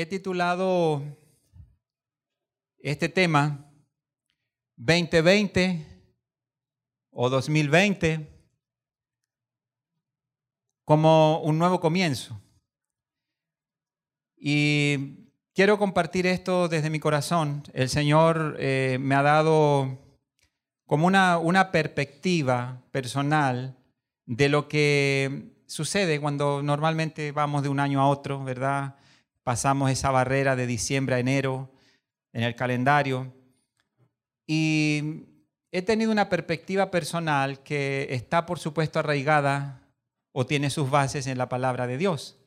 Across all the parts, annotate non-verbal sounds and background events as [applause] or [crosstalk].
he titulado este tema 2020 o 2020 como un nuevo comienzo. Y quiero compartir esto desde mi corazón. El Señor eh, me ha dado como una, una perspectiva personal de lo que sucede cuando normalmente vamos de un año a otro, ¿verdad? Pasamos esa barrera de diciembre a enero en el calendario. Y he tenido una perspectiva personal que está, por supuesto, arraigada o tiene sus bases en la palabra de Dios.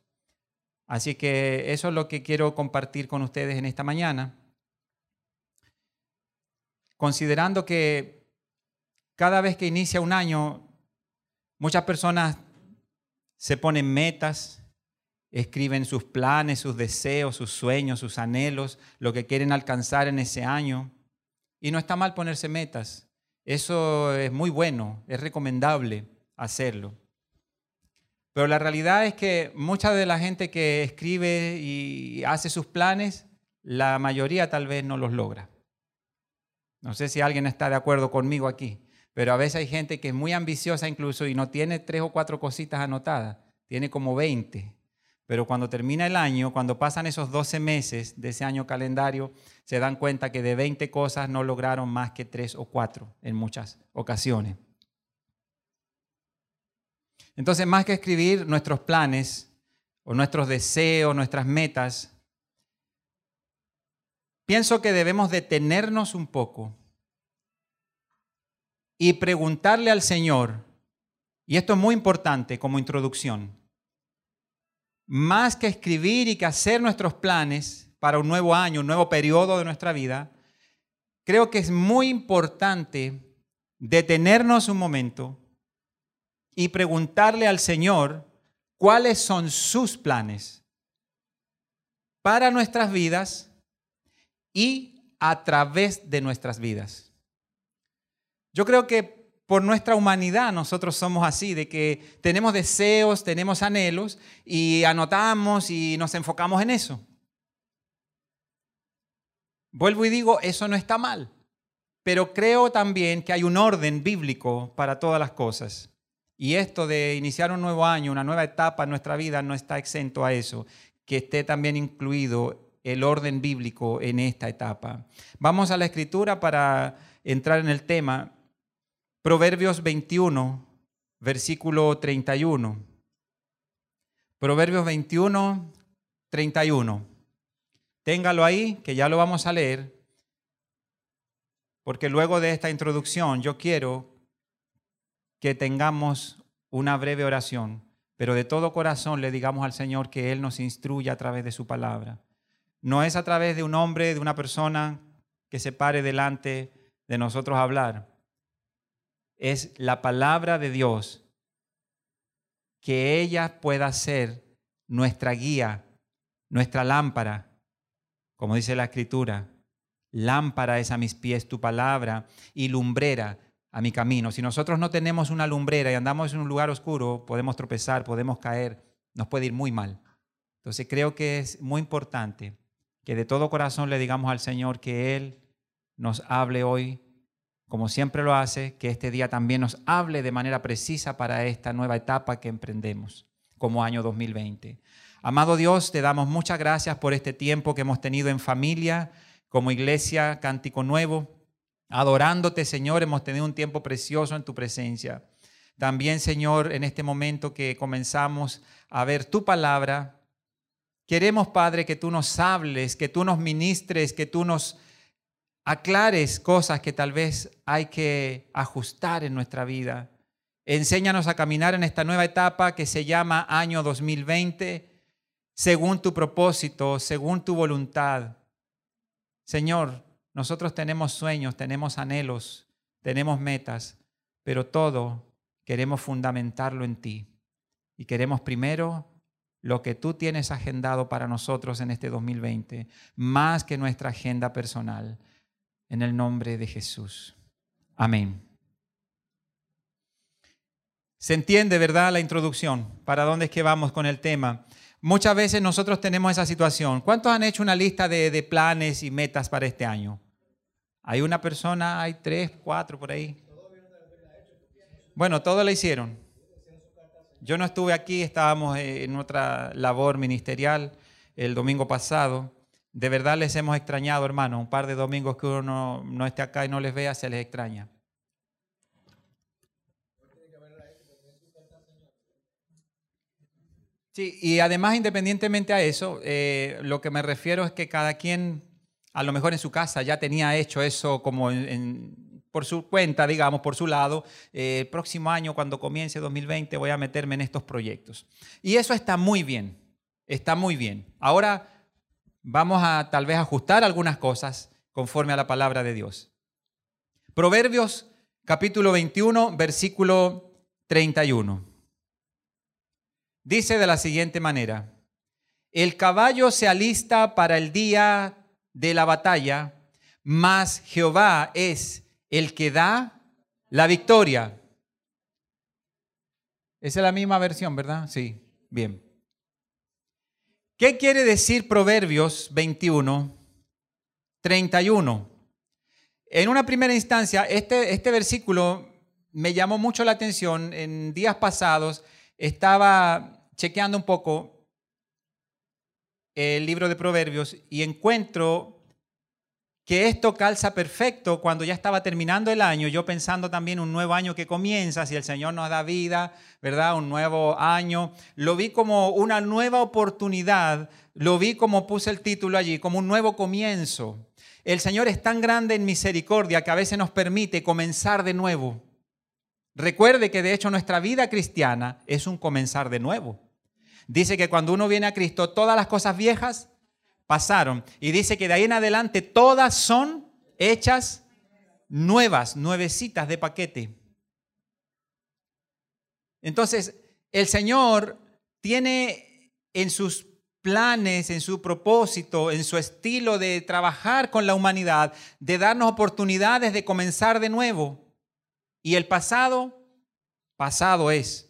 Así que eso es lo que quiero compartir con ustedes en esta mañana. Considerando que cada vez que inicia un año, muchas personas se ponen metas, escriben sus planes, sus deseos, sus sueños, sus anhelos, lo que quieren alcanzar en ese año. Y no está mal ponerse metas. Eso es muy bueno, es recomendable hacerlo. Pero la realidad es que mucha de la gente que escribe y hace sus planes, la mayoría tal vez no los logra. No sé si alguien está de acuerdo conmigo aquí. Pero a veces hay gente que es muy ambiciosa incluso y no tiene tres o cuatro cositas anotadas, tiene como 20. Pero cuando termina el año, cuando pasan esos 12 meses de ese año calendario, se dan cuenta que de 20 cosas no lograron más que tres o cuatro en muchas ocasiones. Entonces, más que escribir nuestros planes o nuestros deseos, nuestras metas, pienso que debemos detenernos un poco y preguntarle al Señor, y esto es muy importante como introducción, más que escribir y que hacer nuestros planes para un nuevo año, un nuevo periodo de nuestra vida, creo que es muy importante detenernos un momento y preguntarle al Señor cuáles son sus planes para nuestras vidas y a través de nuestras vidas. Yo creo que por nuestra humanidad nosotros somos así, de que tenemos deseos, tenemos anhelos y anotamos y nos enfocamos en eso. Vuelvo y digo, eso no está mal, pero creo también que hay un orden bíblico para todas las cosas. Y esto de iniciar un nuevo año, una nueva etapa en nuestra vida no está exento a eso, que esté también incluido el orden bíblico en esta etapa. Vamos a la escritura para entrar en el tema. Proverbios 21, versículo 31. Proverbios 21, 31. Téngalo ahí, que ya lo vamos a leer, porque luego de esta introducción yo quiero que tengamos una breve oración, pero de todo corazón le digamos al Señor que Él nos instruya a través de su palabra. No es a través de un hombre, de una persona que se pare delante de nosotros a hablar es la palabra de Dios, que ella pueda ser nuestra guía, nuestra lámpara, como dice la escritura. Lámpara es a mis pies tu palabra y lumbrera a mi camino. Si nosotros no tenemos una lumbrera y andamos en un lugar oscuro, podemos tropezar, podemos caer, nos puede ir muy mal. Entonces creo que es muy importante que de todo corazón le digamos al Señor que Él nos hable hoy como siempre lo hace, que este día también nos hable de manera precisa para esta nueva etapa que emprendemos como año 2020. Amado Dios, te damos muchas gracias por este tiempo que hemos tenido en familia, como iglesia Cántico Nuevo. Adorándote, Señor, hemos tenido un tiempo precioso en tu presencia. También, Señor, en este momento que comenzamos a ver tu palabra, queremos, Padre, que tú nos hables, que tú nos ministres, que tú nos aclares cosas que tal vez hay que ajustar en nuestra vida. Enséñanos a caminar en esta nueva etapa que se llama año 2020, según tu propósito, según tu voluntad. Señor, nosotros tenemos sueños, tenemos anhelos, tenemos metas, pero todo queremos fundamentarlo en ti. Y queremos primero lo que tú tienes agendado para nosotros en este 2020, más que nuestra agenda personal en el nombre de Jesús. Amén. Se entiende, ¿verdad? La introducción. ¿Para dónde es que vamos con el tema? muchas veces nosotros tenemos esa situación. ¿Cuántos han hecho una lista de, de planes y metas para este año? Hay una persona, hay tres, cuatro por ahí. Bueno, todos la hicieron. Yo no estuve aquí, estábamos en otra labor ministerial el domingo pasado. De verdad les hemos extrañado, hermano. Un par de domingos que uno no, no esté acá y no les vea, se les extraña. Sí, y además, independientemente a eso, eh, lo que me refiero es que cada quien, a lo mejor en su casa, ya tenía hecho eso como por su cuenta, digamos, por su lado. Eh, el próximo año, cuando comience 2020, voy a meterme en estos proyectos. Y eso está muy bien, está muy bien. Ahora vamos a tal vez ajustar algunas cosas conforme a la palabra de Dios. Proverbios capítulo 21, versículo 31. Dice de la siguiente manera, el caballo se alista para el día de la batalla, mas Jehová es el que da la victoria. Esa es la misma versión, ¿verdad? Sí, bien. ¿Qué quiere decir Proverbios 21, 31? En una primera instancia, este, este versículo me llamó mucho la atención. En días pasados estaba chequeando un poco el libro de Proverbios y encuentro que esto calza perfecto cuando ya estaba terminando el año, yo pensando también un nuevo año que comienza, si el Señor nos da vida, ¿verdad? Un nuevo año. Lo vi como una nueva oportunidad, lo vi como puse el título allí, como un nuevo comienzo. El Señor es tan grande en misericordia que a veces nos permite comenzar de nuevo. Recuerde que de hecho nuestra vida cristiana es un comenzar de nuevo. Dice que cuando uno viene a Cristo, todas las cosas viejas pasaron. Y dice que de ahí en adelante todas son hechas nuevas, nuevecitas de paquete. Entonces, el Señor tiene en sus planes, en su propósito, en su estilo de trabajar con la humanidad, de darnos oportunidades de comenzar de nuevo. Y el pasado, pasado es.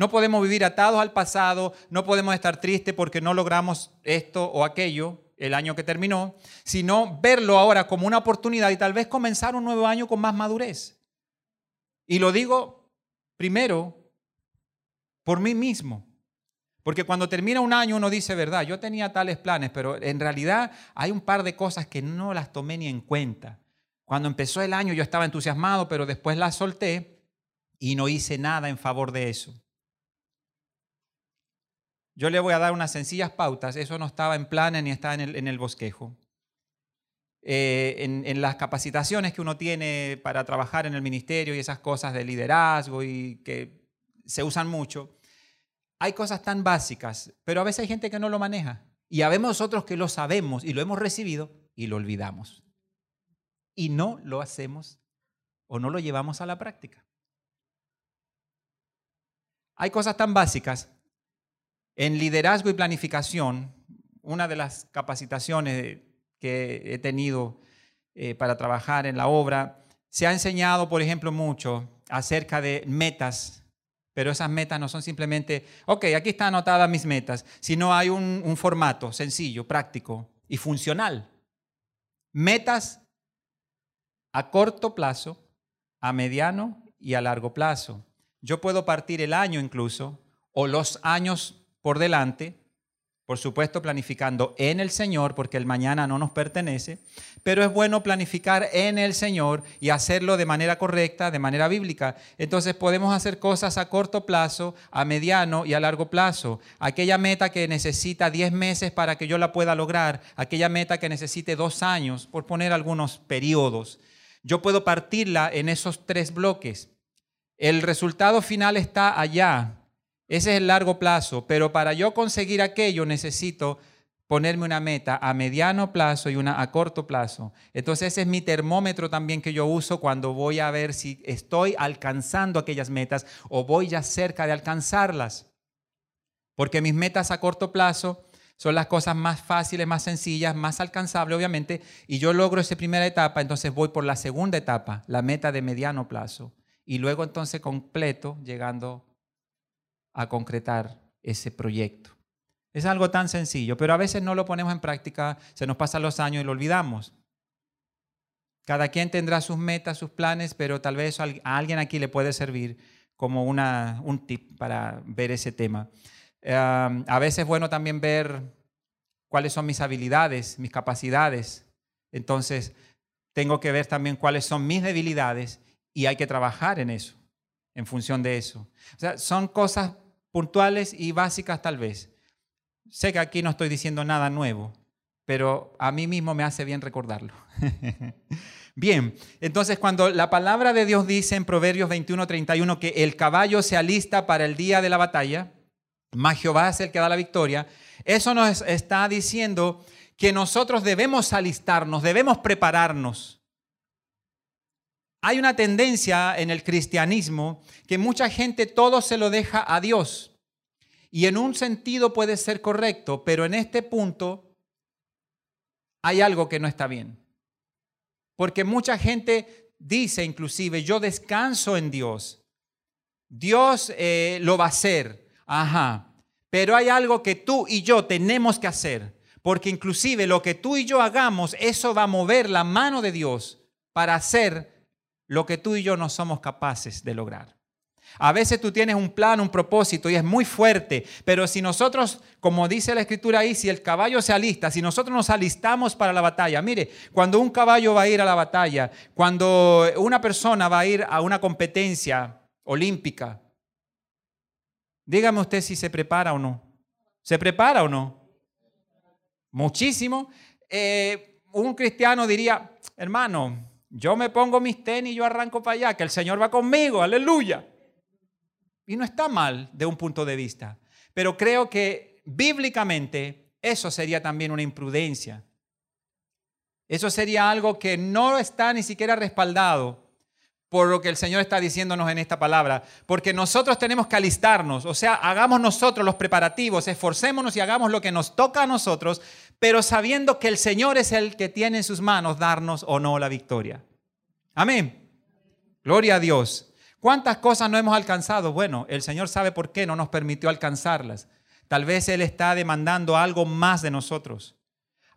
No podemos vivir atados al pasado, no podemos estar tristes porque no logramos esto o aquello el año que terminó, sino verlo ahora como una oportunidad y tal vez comenzar un nuevo año con más madurez. Y lo digo primero por mí mismo. Porque cuando termina un año uno dice, verdad, yo tenía tales planes, pero en realidad hay un par de cosas que no las tomé ni en cuenta. Cuando empezó el año yo estaba entusiasmado, pero después las solté y no hice nada en favor de eso. Yo le voy a dar unas sencillas pautas, eso no estaba en planes ni estaba en el, bosquejo. Eh, en, en, las capacitaciones que uno tiene para trabajar en el ministerio y esas cosas de liderazgo y que se usan mucho, hay cosas tan básicas, pero a veces hay gente que no lo maneja. Y habemos otros que lo sabemos y lo hemos recibido y lo olvidamos y no lo hacemos o no lo llevamos a la práctica. Hay cosas tan básicas. En liderazgo y planificación, una de las capacitaciones que he tenido eh, para trabajar en la obra, se ha enseñado, por ejemplo, mucho acerca de metas, pero esas metas no son simplemente, ok, aquí están anotadas mis metas, sino hay un, un formato sencillo, práctico y funcional. Metas a corto plazo, a mediano y a largo plazo. Yo puedo partir el año incluso o los años por delante, por supuesto planificando en el Señor, porque el mañana no nos pertenece, pero es bueno planificar en el Señor y hacerlo de manera correcta, de manera bíblica. Entonces podemos hacer cosas a corto plazo, a mediano y a largo plazo. Aquella meta que necesita 10 meses para que yo la pueda lograr, aquella meta que necesite dos años, por poner algunos periodos. Yo puedo partirla en esos tres bloques. El resultado final está allá. Ese es el largo plazo, pero para yo conseguir aquello necesito ponerme una meta a mediano plazo y una a corto plazo. Entonces ese es mi termómetro también que yo uso cuando voy a ver si estoy alcanzando aquellas metas o voy ya cerca de alcanzarlas. Porque mis metas a corto plazo son las cosas más fáciles, más sencillas, más alcanzables, obviamente, y yo logro esa primera etapa, entonces voy por la segunda etapa, la meta de mediano plazo, y luego entonces completo, llegando a concretar ese proyecto. Es algo tan sencillo, pero a veces no lo ponemos en práctica, se nos pasan los años y lo olvidamos. Cada quien tendrá sus metas, sus planes, pero tal vez a alguien aquí le puede servir como una, un tip para ver ese tema. a veces es bueno también ver cuáles son mis habilidades, mis capacidades. Entonces, tengo que ver también cuáles son mis debilidades y hay que trabajar en eso, en función de eso. O sea, son cosas puntuales y básicas tal vez. Sé que aquí no estoy diciendo nada nuevo, pero a mí mismo me hace bien recordarlo. [laughs] bien, entonces cuando la palabra de Dios dice en Proverbios 21:31 que el caballo se alista para el día de la batalla, más Jehová es el que da la victoria, eso nos está diciendo que nosotros debemos alistarnos, debemos prepararnos. Hay una tendencia en el cristianismo que mucha gente todo se lo deja a Dios. Y en un sentido puede ser correcto, pero en este punto hay algo que no está bien. Porque mucha gente dice inclusive, yo descanso en Dios. Dios eh, lo va a hacer. Ajá. Pero hay algo que tú y yo tenemos que hacer. Porque inclusive lo que tú y yo hagamos, eso va a mover la mano de Dios para hacer lo que tú y yo no somos capaces de lograr. A veces tú tienes un plan, un propósito y es muy fuerte, pero si nosotros, como dice la escritura ahí, si el caballo se alista, si nosotros nos alistamos para la batalla, mire, cuando un caballo va a ir a la batalla, cuando una persona va a ir a una competencia olímpica, dígame usted si se prepara o no. ¿Se prepara o no? muchísimo, eh, un cristiano diría, hermano, yo me pongo mis tenis y yo arranco para allá, que el Señor va conmigo, aleluya. Y no está mal de un punto de vista, pero creo que bíblicamente eso sería también una imprudencia. Eso sería algo que no está ni siquiera respaldado por lo que el Señor está diciéndonos en esta palabra, porque nosotros tenemos que alistarnos, o sea, hagamos nosotros los preparativos, esforcémonos y hagamos lo que nos toca a nosotros, pero sabiendo que el Señor es el que tiene en sus manos darnos o no la victoria. Amén. Gloria a Dios. ¿Cuántas cosas no hemos alcanzado? Bueno, el Señor sabe por qué no nos permitió alcanzarlas. Tal vez Él está demandando algo más de nosotros.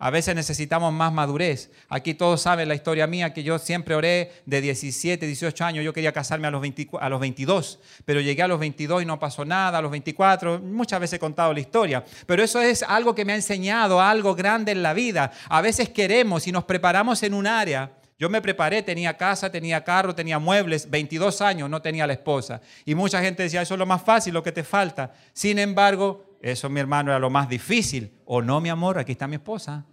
A veces necesitamos más madurez. Aquí todos saben la historia mía, que yo siempre oré de 17, 18 años. Yo quería casarme a los, a los 22, pero llegué a los 22 y no pasó nada. A los 24, muchas veces he contado la historia. Pero eso es algo que me ha enseñado, algo grande en la vida. A veces queremos y nos preparamos en un área. Yo me preparé, tenía casa, tenía carro, tenía muebles, 22 años, no tenía la esposa. Y mucha gente decía, eso es lo más fácil, lo que te falta. Sin embargo, eso mi hermano era lo más difícil. O no, mi amor, aquí está mi esposa.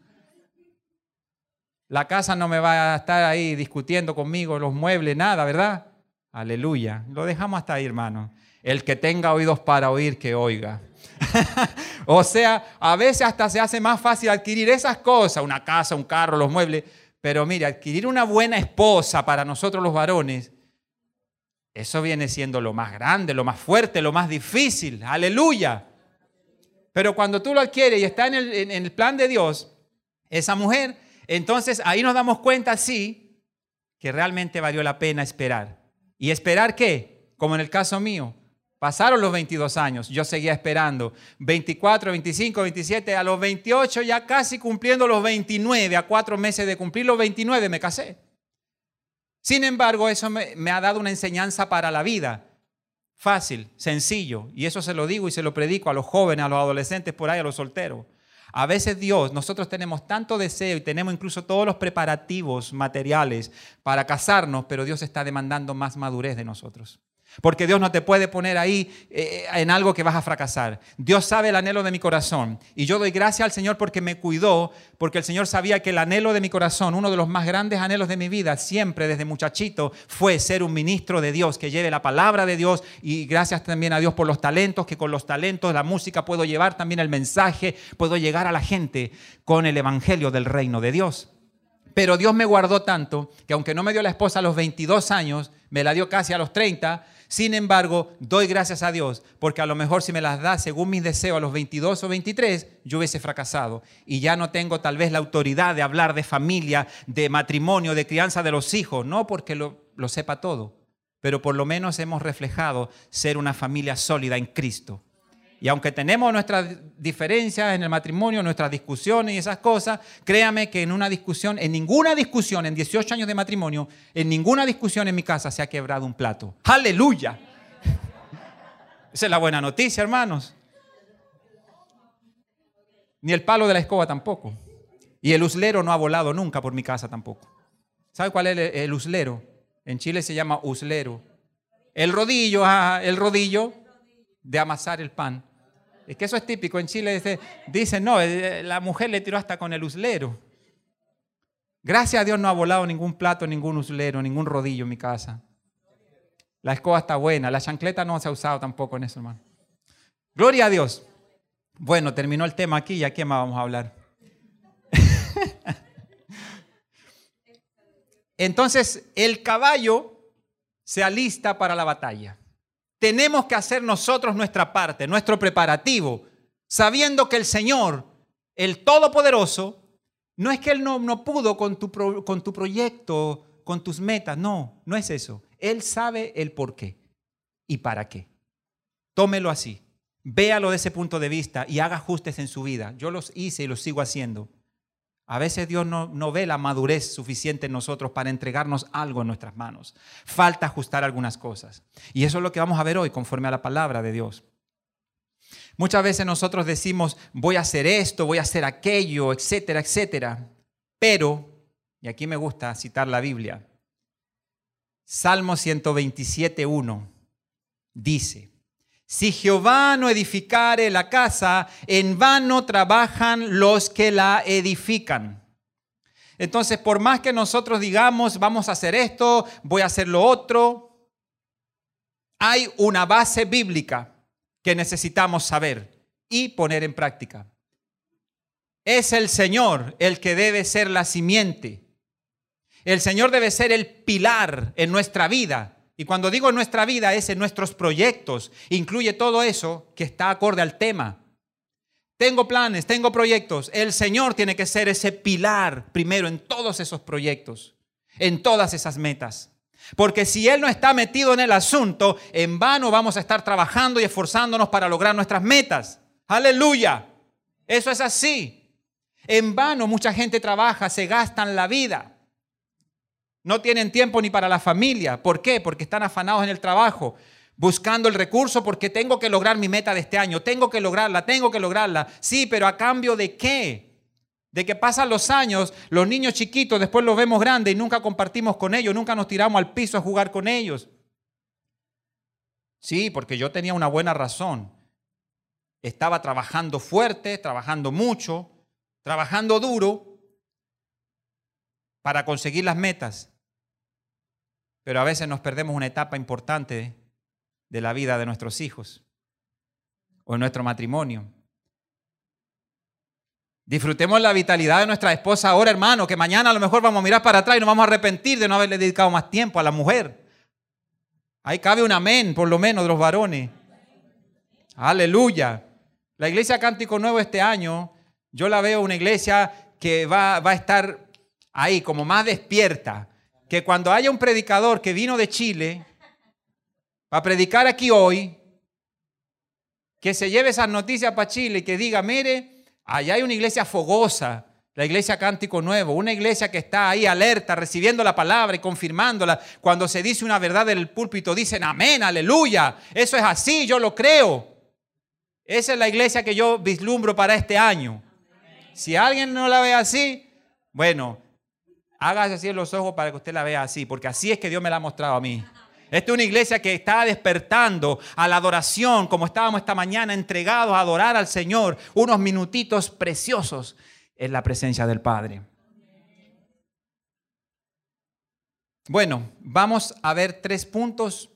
La casa no me va a estar ahí discutiendo conmigo, los muebles, nada, ¿verdad? Aleluya. Lo dejamos hasta ahí, hermano. El que tenga oídos para oír, que oiga. [laughs] o sea, a veces hasta se hace más fácil adquirir esas cosas, una casa, un carro, los muebles. Pero mire, adquirir una buena esposa para nosotros los varones, eso viene siendo lo más grande, lo más fuerte, lo más difícil. Aleluya. Pero cuando tú lo adquieres y está en el, en el plan de Dios, esa mujer entonces ahí nos damos cuenta, sí, que realmente valió la pena esperar. ¿Y esperar qué? Como en el caso mío. Pasaron los 22 años, yo seguía esperando. 24, 25, 27, a los 28 ya casi cumpliendo los 29, a cuatro meses de cumplir los 29 me casé. Sin embargo, eso me, me ha dado una enseñanza para la vida. Fácil, sencillo. Y eso se lo digo y se lo predico a los jóvenes, a los adolescentes por ahí, a los solteros. A veces Dios, nosotros tenemos tanto deseo y tenemos incluso todos los preparativos materiales para casarnos, pero Dios está demandando más madurez de nosotros. Porque Dios no te puede poner ahí eh, en algo que vas a fracasar. Dios sabe el anhelo de mi corazón. Y yo doy gracias al Señor porque me cuidó, porque el Señor sabía que el anhelo de mi corazón, uno de los más grandes anhelos de mi vida, siempre desde muchachito, fue ser un ministro de Dios, que lleve la palabra de Dios. Y gracias también a Dios por los talentos, que con los talentos, la música, puedo llevar también el mensaje, puedo llegar a la gente con el Evangelio del reino de Dios. Pero Dios me guardó tanto que aunque no me dio la esposa a los 22 años, me la dio casi a los 30, sin embargo, doy gracias a Dios, porque a lo mejor si me las da según mis deseos a los 22 o 23, yo hubiese fracasado. Y ya no tengo tal vez la autoridad de hablar de familia, de matrimonio, de crianza de los hijos, no porque lo, lo sepa todo, pero por lo menos hemos reflejado ser una familia sólida en Cristo. Y aunque tenemos nuestras diferencias en el matrimonio, nuestras discusiones y esas cosas, créame que en una discusión, en ninguna discusión, en 18 años de matrimonio, en ninguna discusión en mi casa se ha quebrado un plato. Aleluya. [laughs] Esa es la buena noticia, hermanos. Ni el palo de la escoba tampoco. Y el uslero no ha volado nunca por mi casa tampoco. ¿Sabe cuál es el uslero? En Chile se llama uslero. El rodillo, el rodillo de amasar el pan. Es que eso es típico. En Chile dicen, no, eh, la mujer le tiró hasta con el uslero. Gracias a Dios no ha volado ningún plato, ningún uslero, ningún rodillo en mi casa. La escoba está buena, la chancleta no se ha usado tampoco en eso, hermano. Gloria a Dios. Bueno, terminó el tema aquí y aquí más vamos a hablar. [laughs] Entonces, el caballo se alista para la batalla. Tenemos que hacer nosotros nuestra parte, nuestro preparativo, sabiendo que el Señor, el Todopoderoso, no es que Él no, pudo con tu, con tu proyecto, con tus metas, no, no es eso. Él sabe el por qué y para qué. Tómelo así, véalo de ese punto de vista y haga ajustes en su vida. Yo los hice y los sigo haciendo. A veces Dios no, ve la madurez suficiente en nosotros para entregarnos algo en nuestras manos. Falta ajustar algunas cosas. Y eso es lo que vamos a ver hoy conforme a la palabra de Dios. Muchas veces nosotros decimos, voy a hacer esto, voy a hacer aquello, etcétera, etcétera. Pero, y aquí me gusta citar la Biblia, Salmo 127.1 dice, si Jehová no edificare la casa, en vano trabajan los que la edifican. Entonces, por más que nosotros digamos, vamos a hacer esto, voy a hacer lo otro, hay una base bíblica que necesitamos saber y poner en práctica. Es el Señor el que debe ser la simiente. El Señor debe ser el pilar en nuestra vida y cuando digo nuestra vida es en nuestros proyectos, incluye todo eso que está acorde al tema. Tengo planes, tengo proyectos. El Señor tiene que ser ese pilar primero en todos esos proyectos, en todas esas metas. Porque si Él no está metido en el asunto, en vano vamos a estar trabajando y esforzándonos para lograr nuestras metas. Aleluya. Eso es así. En vano mucha gente trabaja, se gastan la vida. No tienen tiempo ni para la familia. ¿Por qué? Porque están afanados en el trabajo, buscando el recurso porque tengo que lograr mi meta de este año, tengo que lograrla, tengo que lograrla. Sí, pero a cambio de qué? De que pasan los años, los niños chiquitos, después los vemos grandes y nunca compartimos con ellos, nunca nos tiramos al piso a jugar con ellos. Sí, porque yo tenía una buena razón. Estaba trabajando fuerte, trabajando mucho, trabajando duro para conseguir las metas. Pero a veces nos perdemos una etapa importante de la vida de nuestros hijos o en nuestro matrimonio. Disfrutemos la vitalidad de nuestra esposa ahora, hermano, que mañana a lo mejor vamos a mirar para atrás y nos vamos a arrepentir de no haberle dedicado más tiempo a la mujer. Ahí cabe un amén, por lo menos, de los varones. Aleluya. La iglesia Cántico Nuevo este año, yo la veo una iglesia que va, va a estar ahí como más despierta, que cuando haya un predicador que vino de Chile a predicar aquí hoy, que se lleve esas noticias para Chile y que diga, mire, allá hay una iglesia fogosa, la iglesia Cántico Nuevo, una iglesia que está ahí alerta, recibiendo la palabra y confirmándola. Cuando se dice una verdad del púlpito, dicen amén, aleluya. Eso es así, yo lo creo. Esa es la iglesia que yo vislumbro para este año. Si alguien no la ve así, bueno, Hágase así en los ojos para que usted la vea así, porque así es que Dios me la ha mostrado a mí. Esta es una iglesia que está despertando a la adoración, como estábamos esta mañana, entregados a adorar al Señor, unos minutitos preciosos en la presencia del Padre. Bueno, vamos a ver tres puntos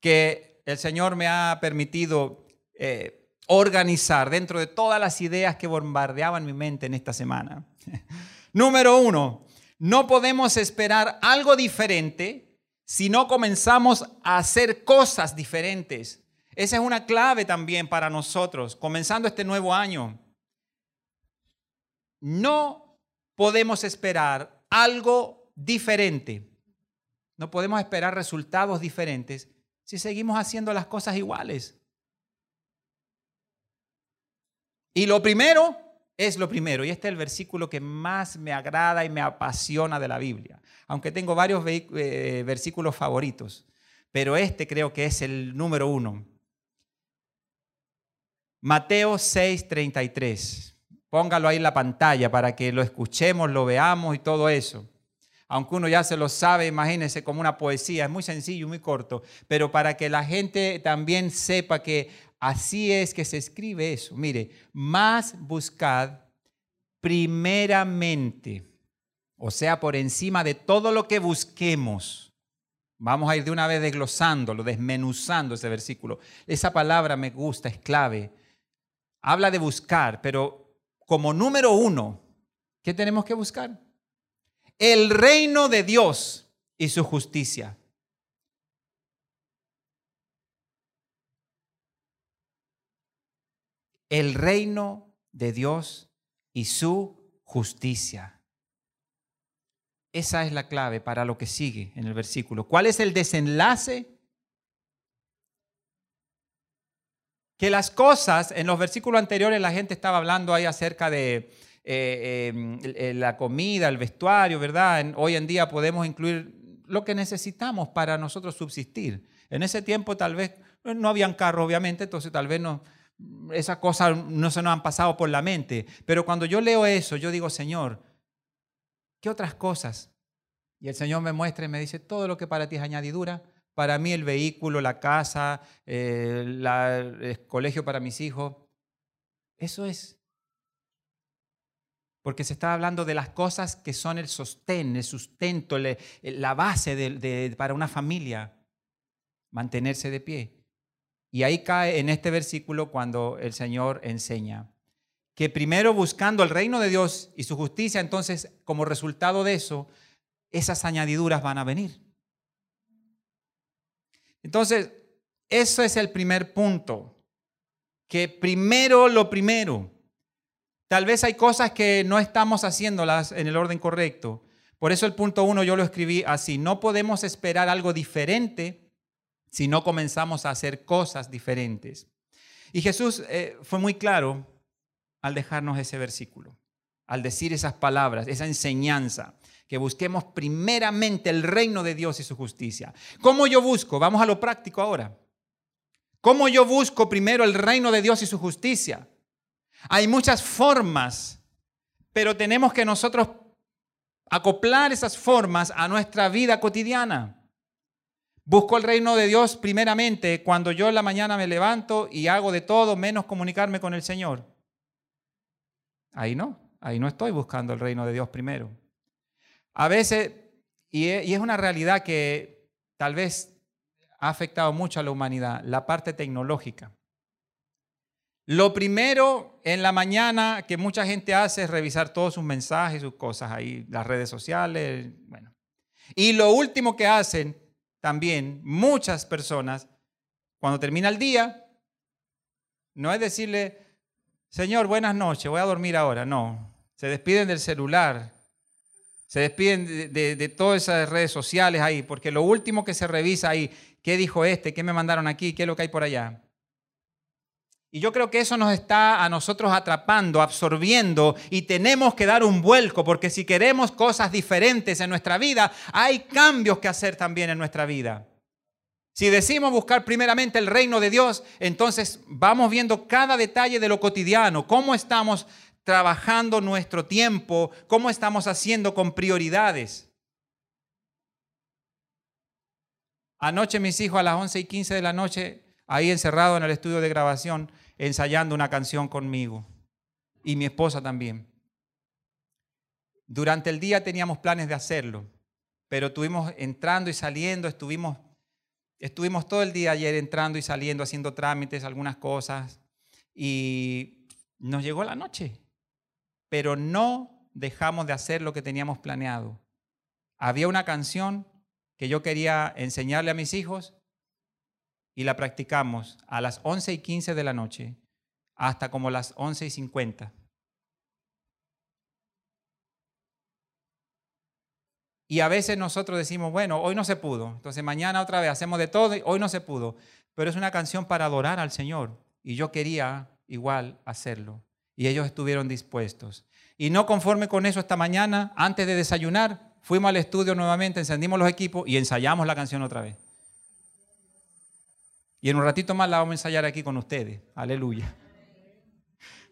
que el Señor me ha permitido eh, organizar dentro de todas las ideas que bombardeaban mi mente en esta semana. [laughs] Número uno, no podemos esperar algo diferente si no comenzamos a hacer cosas diferentes. Esa es una clave también para nosotros, comenzando este nuevo año. No podemos esperar algo diferente. No podemos esperar resultados diferentes si seguimos haciendo las cosas iguales. Y lo primero es lo primero. Y este es el versículo que más me agrada y me apasiona de la Biblia. Aunque tengo varios eh, versículos favoritos. Pero este creo que es el número uno. Mateo 6:33. Póngalo ahí en la pantalla para que lo escuchemos, lo veamos y todo eso. Aunque uno ya se lo sabe, imagínense como una poesía, es muy sencillo, muy corto, pero para que la gente también sepa que así es que se escribe eso. Mire, más buscad primeramente, o sea, por encima de todo lo que busquemos. Vamos a ir de una vez desglosándolo, desmenuzando ese versículo. Esa palabra me gusta, es clave. Habla de buscar, pero como número uno, ¿qué tenemos que buscar? El reino de Dios y su justicia. El reino de Dios y su justicia. Esa es la clave para lo que sigue en el versículo. ¿Cuál es el desenlace? que las cosas, en los versículos anteriores la gente estaba hablando ahí acerca de eh, em, la comida, el vestuario, ¿verdad? hoy en día podemos incluir lo que necesitamos para nosotros subsistir. En ese tiempo tal vez no habían carros, obviamente, entonces tal vez no, esas cosas no se nos han pasado por la mente. Pero cuando yo leo eso, yo digo, Señor, ¿qué otras cosas? Y el Señor me muestra y me dice, todo lo que para ti es añadidura, para mí el vehículo, la casa, eh, el colegio para mis hijos. Eso es. Porque se está hablando de las cosas que son el sostén, el sustento, la base para una familia, mantenerse de pie. Y ahí cae en este versículo cuando el Señor enseña que primero buscando el reino de Dios y su justicia, entonces como resultado de eso, esas añadiduras van a venir. Entonces, eso es el primer punto, que primero lo primero. Tal vez hay cosas que no estamos haciéndolas en el orden correcto. Por eso el punto uno yo lo escribí así. No podemos esperar algo diferente si no comenzamos a hacer cosas diferentes. Y Jesús eh, fue muy claro al dejarnos ese versículo, al decir esas palabras, esa enseñanza que busquemos primeramente el reino de Dios y su justicia. ¿Cómo yo busco? Vamos a lo práctico ahora. ¿Cómo yo busco primero el reino de Dios y su justicia? Hay muchas formas, pero tenemos que nosotros acoplar esas formas a nuestra vida cotidiana. Busco el reino de Dios primeramente cuando yo en la mañana me levanto y hago de todo menos comunicarme con el Señor. Ahí no, ahí no estoy buscando el reino de Dios primero. A veces, y es una realidad que tal vez ha afectado mucho a la humanidad, la parte tecnológica. Lo primero en la mañana que mucha gente hace es revisar todos sus mensajes, sus cosas ahí, las redes sociales, bueno. Y lo último que hacen también muchas personas, cuando termina el día, no es decirle, Señor, buenas noches, voy a dormir ahora, no. Se despiden del celular, se despiden de, todas esas redes sociales ahí, porque lo último que se revisa ahí, ¿qué dijo este? ¿Qué me mandaron aquí? ¿Qué es lo que hay por allá? Y yo creo que eso nos está a nosotros atrapando, absorbiendo y tenemos que dar un vuelco porque si queremos cosas diferentes en nuestra vida, hay cambios que hacer también en nuestra vida. Si decimos buscar primeramente el reino de Dios, entonces vamos viendo cada detalle de lo cotidiano, cómo estamos trabajando nuestro tiempo, cómo estamos haciendo con prioridades. Anoche mis hijos a las 11 y 15 de la noche, ahí encerrado en el estudio de grabación, ensayando una canción conmigo. Y mi esposa también. Durante el día teníamos planes de hacerlo, pero estuvimos entrando y saliendo, estuvimos, estuvimos todo el día ayer entrando y saliendo, haciendo trámites, algunas cosas, y nos llegó la noche pero no dejamos de hacer lo que teníamos planeado. Había una canción que yo quería enseñarle a mis hijos y la practicamos a las 11 y 15 de la noche hasta como las 11 y 50. Y a veces nosotros decimos, bueno, hoy no se pudo, entonces mañana otra vez hacemos de todo, hoy no se pudo, pero es una canción para adorar al Señor y yo quería igual hacerlo. Y ellos estuvieron dispuestos. Y no conforme con eso, esta mañana, antes de desayunar, fuimos al estudio nuevamente, encendimos los equipos y ensayamos la canción otra vez. Y en un ratito más la vamos a ensayar aquí con ustedes. Aleluya.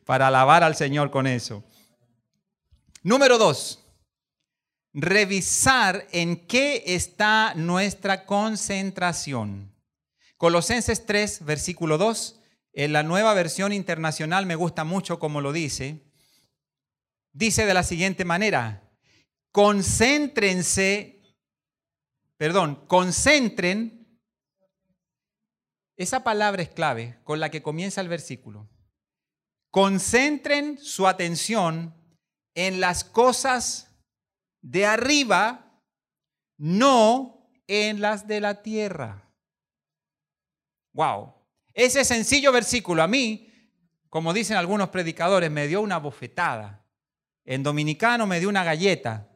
Para alabar al Señor con eso. Número dos, revisar en qué está nuestra concentración. Colosenses 3, versículo 2, en la nueva versión internacional me gusta mucho como lo dice. Dice de la siguiente manera, concéntrense, perdón, concentren esa palabra es clave con la que comienza el versículo. Concentren su atención en las cosas de arriba, no en las de la tierra. Wow. Ese sencillo versículo a mí, como dicen algunos predicadores, me dio una bofetada. En dominicano me dio una galleta.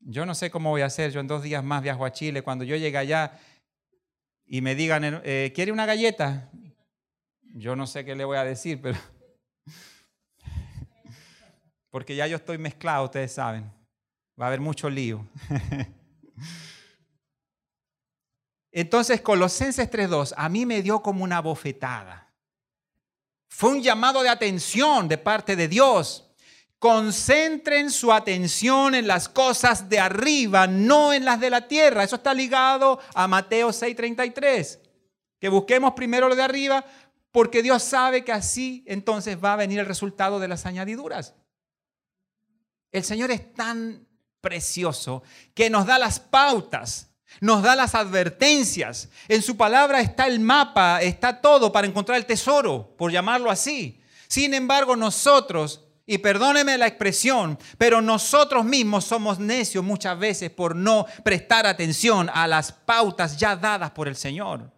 Yo no sé cómo voy a hacer. Yo en dos días más viajo a Chile. Cuando yo llegue allá, y me digan, eh, ¿quiere una galleta? Yo no sé qué le voy a decir, pero... [laughs] Porque ya yo estoy mezclado, ustedes saben. Va a haber mucho lío. [laughs] Entonces, Colosenses 3.2, a mí me dio como una bofetada. Fue un llamado de atención de parte de Dios concentren su atención en las cosas de arriba, no en las de la tierra. Eso está ligado a Mateo 6:33. Que busquemos primero lo de arriba, porque Dios sabe que así entonces va a venir el resultado de las añadiduras. El Señor es tan precioso que nos da las pautas, nos da las advertencias. En su palabra está el mapa, está todo para encontrar el tesoro, por llamarlo así. Sin embargo, nosotros y perdóneme la expresión, pero nosotros mismos somos necios muchas veces por no prestar atención a las pautas ya dadas por el Señor.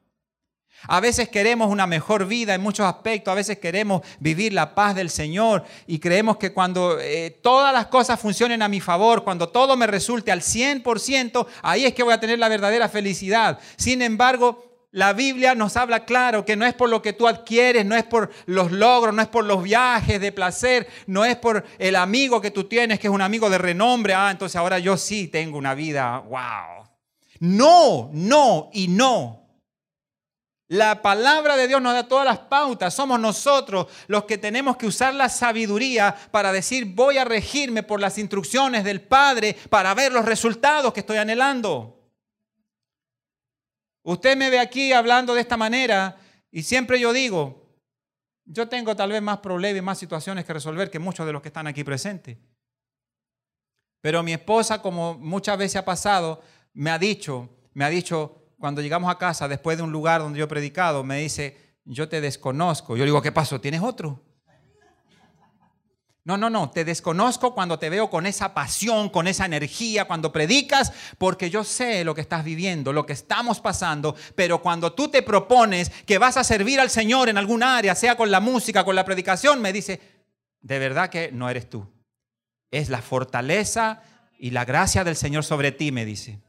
A veces queremos una mejor vida en muchos aspectos, a veces queremos vivir la paz del Señor y creemos que cuando eh, todas las cosas funcionen a mi favor, cuando todo me resulte al 100%, ahí es que voy a tener la verdadera felicidad. Sin embargo, la Biblia nos habla claro que no es por lo que tú adquieres, no es por los logros, no es por los viajes de placer, no es por el amigo que tú tienes, que es un amigo de renombre. Ah, entonces ahora yo sí tengo una vida, wow. No, no y no. La palabra de Dios nos da todas las pautas. Somos nosotros los que tenemos que usar la sabiduría para decir, voy a regirme por las instrucciones del Padre para ver los resultados que estoy anhelando. Usted me ve aquí hablando de esta manera y siempre yo digo, yo tengo tal vez más problemas y más situaciones que resolver que muchos de los que están aquí presentes. Pero mi esposa, como muchas veces ha pasado, me ha dicho, me ha dicho, cuando llegamos a casa después de un lugar donde yo he predicado, me dice, yo te desconozco. Yo digo, ¿qué pasó? ¿Tienes otro? No, no, no, te desconozco cuando te veo con esa pasión, con esa energía, cuando predicas, porque yo sé lo que estás viviendo, lo que estamos pasando, pero cuando tú te propones que vas a servir al Señor en algún área, sea con la música, con la predicación, me dice, de verdad que no eres tú. Es la fortaleza y la gracia del Señor sobre ti, me dice.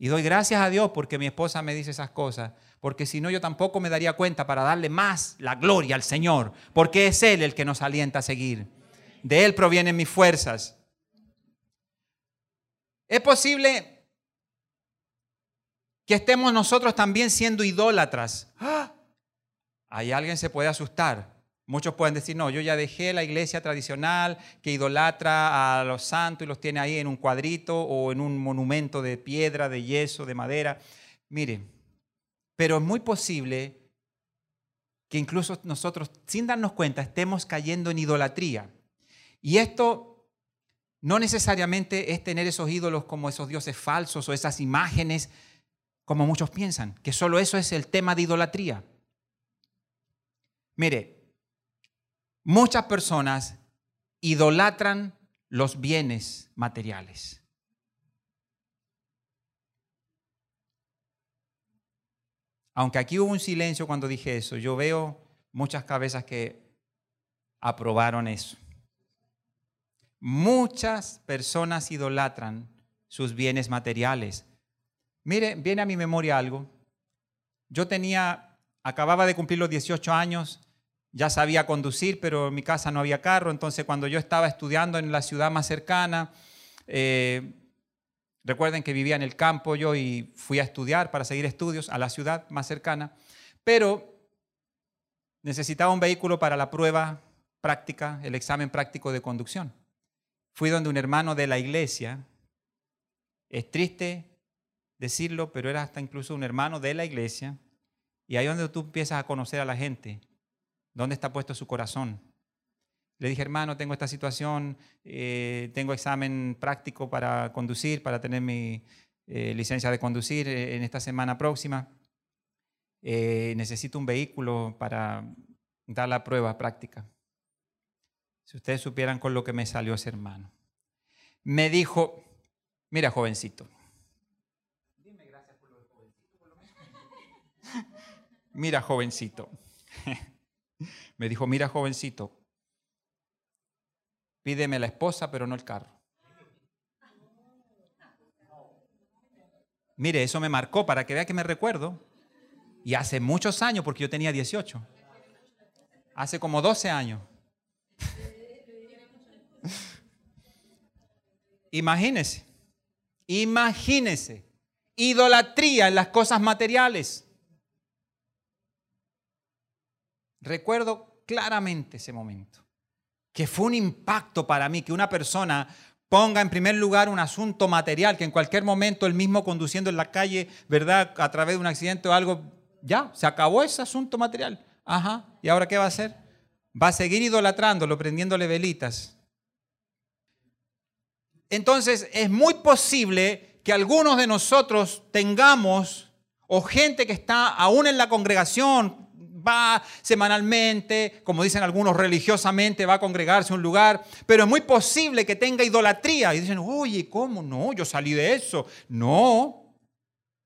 Y doy gracias a Dios porque mi esposa me dice esas cosas, porque si no yo tampoco me daría cuenta para darle más la gloria al Señor, porque es Él el que nos alienta a seguir de Él provienen mis fuerzas. Es posible que estemos nosotros también siendo idólatras. ¡Ah! Ahí alguien se puede asustar. Muchos pueden decir, no, yo ya dejé la iglesia tradicional que idolatra a los santos y los tiene ahí en un cuadrito o en un monumento de piedra, de yeso, de madera. Mire, pero es muy posible que incluso nosotros, sin darnos cuenta, estemos cayendo en idolatría. Y esto no necesariamente es tener esos ídolos como esos dioses falsos o esas imágenes como muchos piensan, que solo eso es el tema de idolatría. Mire, muchas personas idolatran los bienes materiales. Aunque aquí hubo un silencio cuando dije eso, yo veo muchas cabezas que aprobaron eso. Muchas personas idolatran sus bienes materiales. Mire, viene a mi memoria algo. Yo tenía, acababa de cumplir los 18 años, ya sabía conducir, pero en mi casa no había carro, entonces cuando yo estaba estudiando en la ciudad más cercana, eh, recuerden que vivía en el campo yo y fui a estudiar para seguir estudios a la ciudad más cercana, pero necesitaba un vehículo para la prueba práctica, el examen práctico de conducción. Fui donde un hermano de la iglesia, es triste decirlo, pero era hasta incluso un hermano de la iglesia, y ahí donde tú empiezas a conocer a la gente, dónde está puesto su corazón. Le dije, hermano, tengo esta situación, eh, tengo examen práctico para conducir, para tener mi eh, licencia de conducir eh, en esta semana próxima. necesito un vehículo para dar la prueba práctica. Si ustedes supieran con lo que me salió ese hermano. Me dijo, mira jovencito, mira jovencito. [laughs] Me dijo, mira jovencito, pídeme la esposa, pero no el carro. [laughs] Mire, eso me marcó para que vea que me recuerdo. Y hace muchos años, porque yo tenía 18. Hace como 12 años. Imagínese, imagínese, idolatría en las cosas materiales. Recuerdo claramente ese momento, que fue un impacto para mí que una persona ponga en primer lugar un asunto material, que en cualquier momento el mismo conduciendo en la calle, ¿verdad? A través de un accidente o algo, ya, se acabó ese asunto material. Ajá, ¿y ahora qué va a hacer? Va a seguir idolatrándolo, prendiéndole velitas. Entonces es muy posible que algunos de nosotros tengamos, o gente que está aún en la congregación, va semanalmente, como dicen algunos religiosamente, va a congregarse a un lugar, pero es muy posible que tenga idolatría. Y dicen, oye, ¿cómo? No, yo salí de eso. No,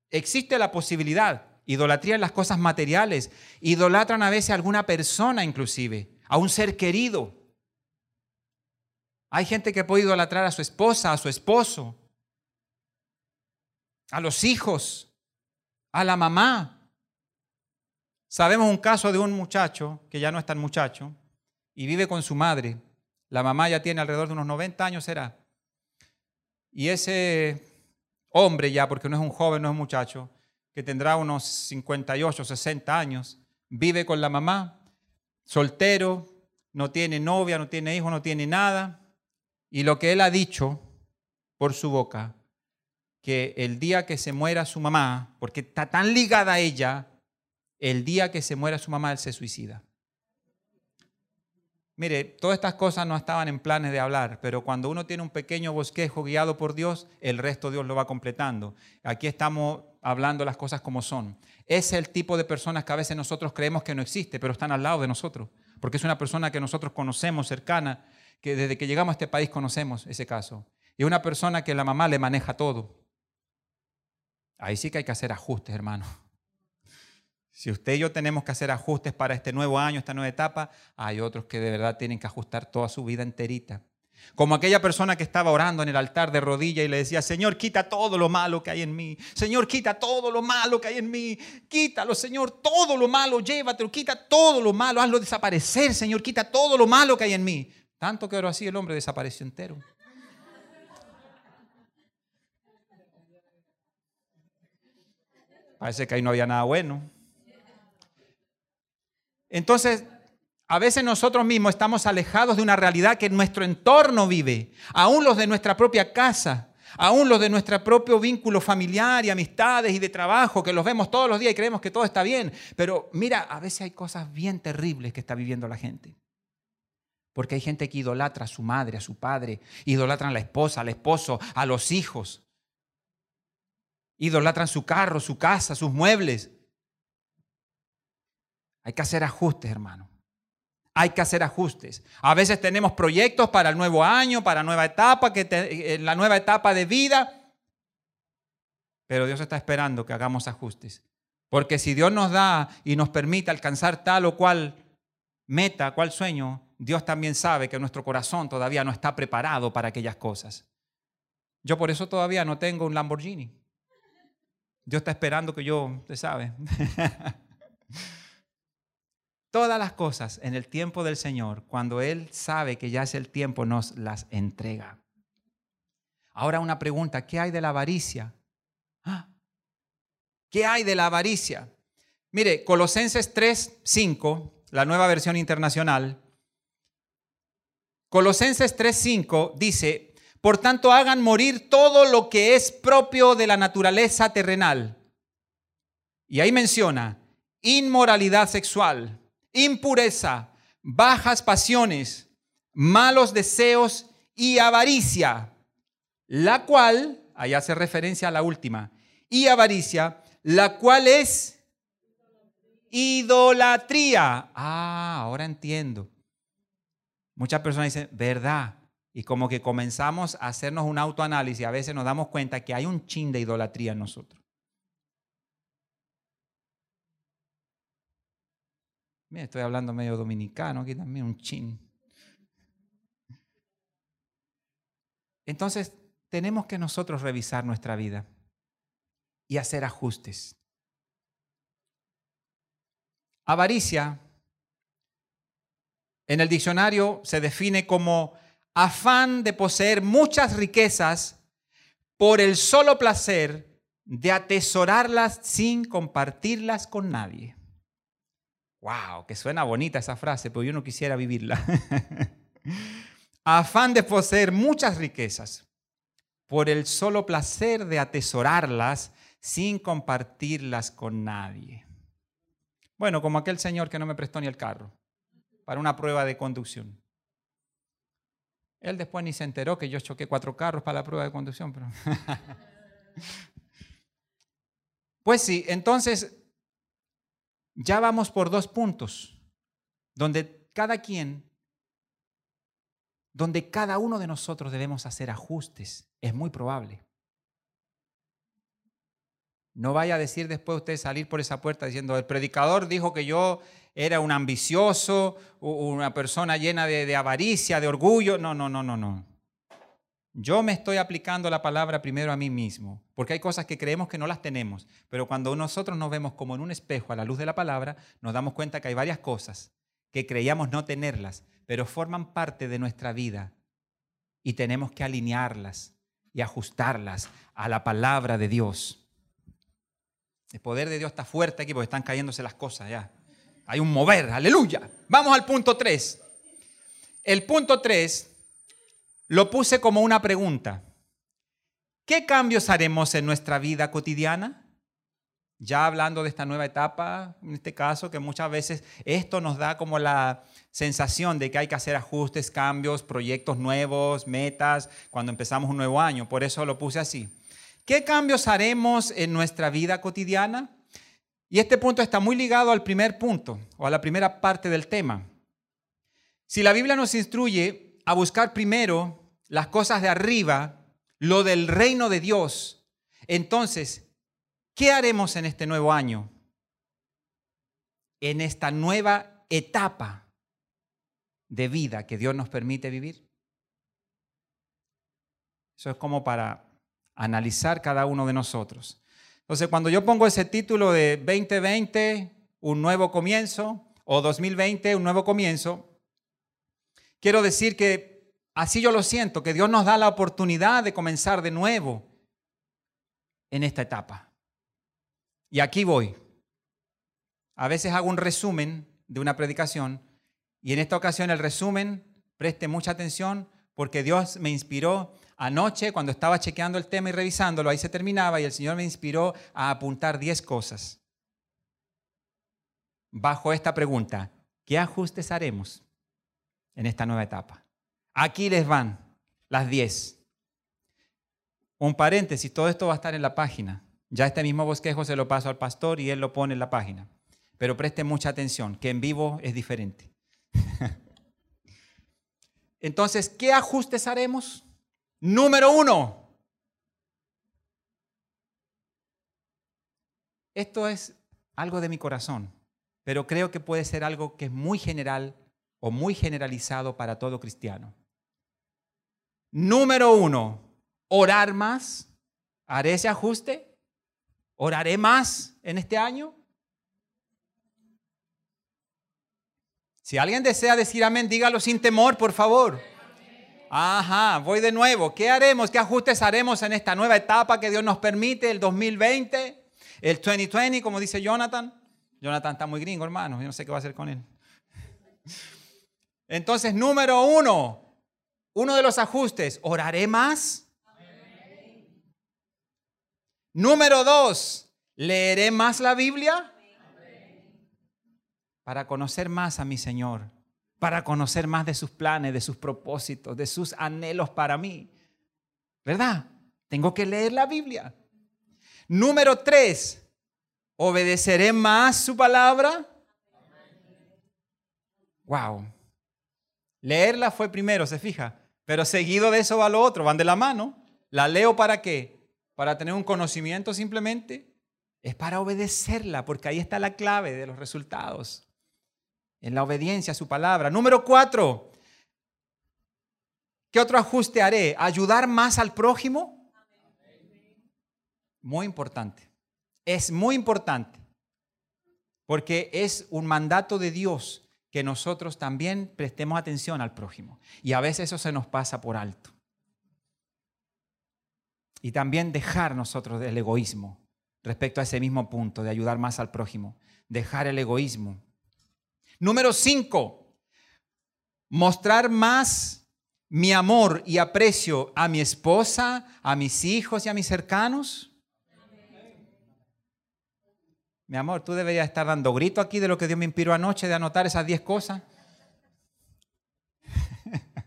existe la posibilidad. Idolatría en las cosas materiales. Idolatran a veces a alguna persona inclusive, a un ser querido. Hay gente que puede idolatrar a su esposa, a su esposo, a los hijos, a la mamá, Sabemos un caso de un muchacho, que ya no es tan muchacho, y vive con su madre. La mamá ya tiene alrededor de unos 90 años, será. Y ese hombre ya, porque no es un joven, no es un muchacho, que tendrá unos 58, 60 años, vive con la mamá, soltero, no tiene novia, no tiene hijo, no tiene nada. Y lo que él ha dicho por su boca, que el día que se muera su mamá, porque está tan ligada a ella, el día que se muera su mamá, él se suicida. Mire, todas estas cosas no estaban en planes de hablar, pero cuando uno tiene un pequeño bosquejo guiado por Dios, el resto Dios lo va completando. Aquí estamos hablando las cosas como son. Es el tipo de personas que a veces nosotros creemos que no existe, pero están al lado de nosotros, porque es una persona que nosotros conocemos cercana, que desde que llegamos a este país conocemos ese caso. Y una persona que la mamá le maneja todo. Ahí sí que hay que hacer ajustes, hermano. Si usted y yo tenemos que hacer ajustes para este nuevo año, esta nueva etapa, hay otros que de verdad tienen que ajustar toda su vida enterita. Como aquella persona que estaba orando en el altar de rodilla y le decía, Señor, quita todo lo malo que hay en mí. Señor, quita todo lo malo que hay en mí. Quítalo, Señor, todo lo malo, llévatelo, quita todo lo malo, hazlo desaparecer, Señor, quita todo lo malo que hay en mí. Tanto que oró así, el hombre desapareció entero. Parece que ahí no había nada bueno. Entonces, a veces nosotros mismos estamos alejados de una realidad que nuestro entorno vive, aún los de nuestra propia casa, aún los de nuestro propio vínculo familiar y amistades y de trabajo, que los vemos todos los días y creemos que todo está bien. Pero mira, a veces hay cosas bien terribles que está viviendo la gente. Porque hay gente que idolatra a su madre, a su padre, idolatran a la esposa, al esposo, a los hijos. Idolatran su carro, su casa, sus muebles. Hay que hacer ajustes, hermano. Hay que hacer ajustes. A veces tenemos proyectos para el nuevo año, para nueva etapa, que eh, la nueva etapa de vida. Pero Dios está esperando que hagamos ajustes. Porque si Dios nos da y nos permite alcanzar tal o cual meta, cual sueño, Dios también sabe que nuestro corazón todavía no está preparado para aquellas cosas. Yo por eso todavía no tengo un Lamborghini. Dios está esperando que yo, usted sabe. [laughs] todas las cosas en el tiempo del Señor, cuando Él sabe que ya es el tiempo, nos las entrega. Ahora una pregunta, ¿qué hay de la avaricia? ¿Ah? ¿Qué hay de la avaricia? Mire, Colosenses 3, 5, la nueva versión internacional. Colosenses 3:5 dice, por tanto hagan morir todo lo que es propio de la naturaleza terrenal. Y ahí menciona inmoralidad sexual, impureza, bajas pasiones, malos deseos y avaricia, la cual, ahí hace referencia a la última, y avaricia, la cual es idolatría. Ah, ahora entiendo. Muchas personas dicen, ¿verdad? Y como que comenzamos a hacernos un autoanálisis, a veces nos damos cuenta que hay un chin de idolatría en nosotros. Mira, estoy hablando medio dominicano aquí también, un chin. Entonces, tenemos que nosotros revisar nuestra vida y hacer ajustes. Avaricia en el diccionario se define como afán de poseer muchas riquezas por el solo placer de atesorarlas sin compartirlas con nadie. Wow, que suena bonita esa frase, pero yo no quisiera vivirla. [laughs] afán de poseer muchas riquezas por el solo placer de atesorarlas sin compartirlas con nadie. Bueno, como aquel señor que no me prestó ni el carro para una prueba de conducción. Él después ni se enteró que yo choqué cuatro carros para la prueba de conducción. Pero... [laughs] pues sí, entonces ya vamos por dos puntos, donde cada quien, donde cada uno de nosotros debemos hacer ajustes. Es muy probable. No vaya a decir después usted salir por esa puerta diciendo, el predicador dijo que yo era un ambicioso, una persona llena de, avaricia, de orgullo. No, no, no, no, no. Yo me estoy aplicando la palabra primero a mí mismo, porque hay cosas que creemos que no las tenemos, pero cuando nosotros nos vemos como en un espejo a la luz de la palabra, nos damos cuenta que hay varias cosas que creíamos no tenerlas, pero forman parte de nuestra vida y tenemos que alinearlas y ajustarlas a la palabra de Dios. El poder de Dios está fuerte aquí porque están cayéndose las cosas ya. Hay un mover, aleluya. Vamos al punto 3. El punto 3 lo puse como una pregunta. ¿Qué cambios haremos en nuestra vida cotidiana? Ya hablando de esta nueva etapa, en este caso, que muchas veces esto nos da como la sensación de que hay que hacer ajustes, cambios, proyectos nuevos, metas, cuando empezamos un nuevo año. Por eso lo puse así. ¿Qué cambios haremos en nuestra vida cotidiana? Y este punto está muy ligado al primer punto o a la primera parte del tema. Si la Biblia nos instruye a buscar primero las cosas de arriba, lo del reino de Dios, entonces, ¿qué haremos en este nuevo año? En esta nueva etapa de vida que Dios nos permite vivir. Eso es como para analizar cada uno de nosotros. Entonces, cuando yo pongo ese título de 2020, un nuevo comienzo, o 2020, un nuevo comienzo, quiero decir que así yo lo siento, que Dios nos da la oportunidad de comenzar de nuevo en esta etapa. Y aquí voy. A veces hago un resumen de una predicación y en esta ocasión el resumen, preste mucha atención porque Dios me inspiró Anoche, cuando estaba chequeando el tema y revisándolo, ahí se terminaba y el Señor me inspiró a apuntar 10 cosas. Bajo esta pregunta, ¿qué ajustes haremos en esta nueva etapa? Aquí les van las 10. Un paréntesis, todo esto va a estar en la página. Ya este mismo bosquejo se lo paso al pastor y él lo pone en la página. Pero presten mucha atención, que en vivo es diferente. [laughs] Entonces, ¿qué ajustes haremos? Número uno. Esto es algo de mi corazón, pero creo que puede ser algo que es muy general o muy generalizado para todo cristiano. Número uno, orar más. ¿Haré ese ajuste? ¿Oraré más en este año? Si alguien desea decir amén, dígalo sin temor, por favor. Ajá, voy de nuevo. ¿Qué haremos? ¿Qué ajustes haremos en esta nueva etapa que Dios nos permite, el 2020, el 2020, como dice Jonathan? Jonathan está muy gringo, hermano. Yo no sé qué va a hacer con él. Entonces, número uno, uno de los ajustes, oraré más. Número dos, leeré más la Biblia para conocer más a mi Señor, para conocer más de sus planes, de sus propósitos, de sus anhelos para mí. ¿Verdad? Tengo que leer la Biblia. Número tres, obedeceré más su palabra. Wow. Leerla fue primero, se fija, pero seguido de eso va lo otro, van de la mano. ¿La leo para qué? ¿Para tener un conocimiento simplemente? Es para obedecerla, porque ahí está la clave de los resultados en la obediencia a su palabra. Número cuatro, ¿qué otro ajuste haré? ¿Ayudar más al prójimo? Muy importante. Es muy importante. Porque es un mandato de Dios que nosotros también prestemos atención al prójimo. Y a veces eso se nos pasa por alto. Y también dejar nosotros el egoísmo respecto a ese mismo punto de ayudar más al prójimo. Dejar el egoísmo Número cinco, mostrar más mi amor y aprecio a mi esposa, a mis hijos y a mis cercanos. Mi amor, tú deberías estar dando grito aquí de lo que Dios me inspiró anoche de anotar esas diez cosas. [laughs]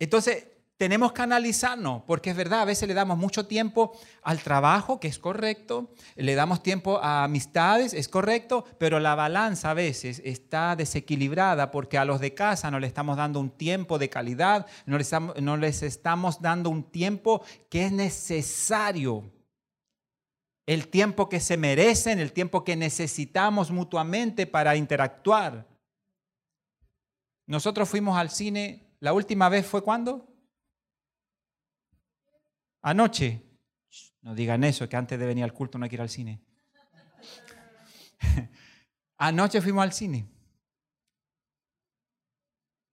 Entonces, tenemos que analizarnos, porque es verdad, a veces le damos mucho tiempo al trabajo, que es correcto, le damos tiempo a amistades, es correcto, pero la balanza a veces está desequilibrada porque a los de casa no le estamos dando un tiempo de calidad, no les no les estamos dando un tiempo que es necesario, el tiempo que se merecen, el tiempo que necesitamos mutuamente para interactuar. Nosotros fuimos al cine, la última vez fue cuando? Anoche, no digan eso, que antes de venir al culto no hay que ir al cine. [laughs] Anoche fuimos al cine.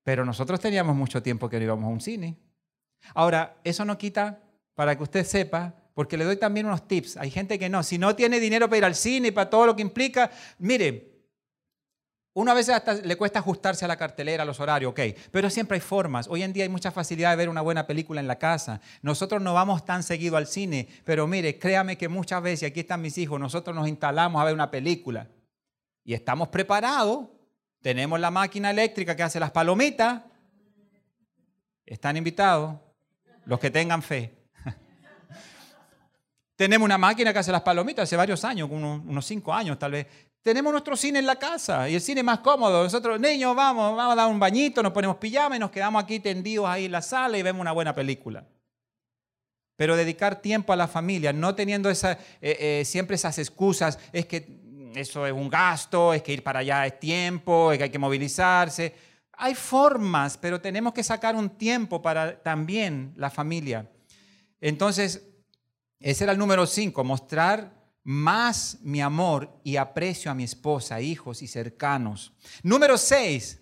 Pero nosotros teníamos mucho tiempo que no íbamos a un cine. Ahora, eso no quita, para que usted sepa, porque le doy también unos tips. Hay gente que no, si no tiene dinero para ir al cine y para todo lo que implica, mire, una vez hasta le cuesta ajustarse a la cartelera, a los horarios, ok, pero siempre hay formas. Hoy en día hay mucha facilidad de ver una buena película en la casa. Nosotros no vamos tan seguido al cine, pero mire, créame que muchas veces, aquí están mis hijos, nosotros nos instalamos a ver una película y estamos preparados. Tenemos la máquina eléctrica que hace las palomitas. Están invitados los que tengan fe. [laughs] Tenemos una máquina que hace las palomitas hace varios años, unos cinco años tal vez. Tenemos nuestro cine en la casa y el cine es más cómodo. Nosotros, niños, vamos, vamos a dar un bañito, nos ponemos pijama y nos quedamos aquí tendidos ahí en la sala y vemos una buena película. Pero dedicar tiempo a la familia, no teniendo esa, eh, eh, siempre esas excusas, es que eso es un gasto, es que ir para allá es tiempo, es que hay que movilizarse. Hay formas, pero tenemos que sacar un tiempo para también la familia. Entonces, ese era el número cinco, mostrar más mi amor y aprecio a mi esposa, hijos y cercanos. Número seis,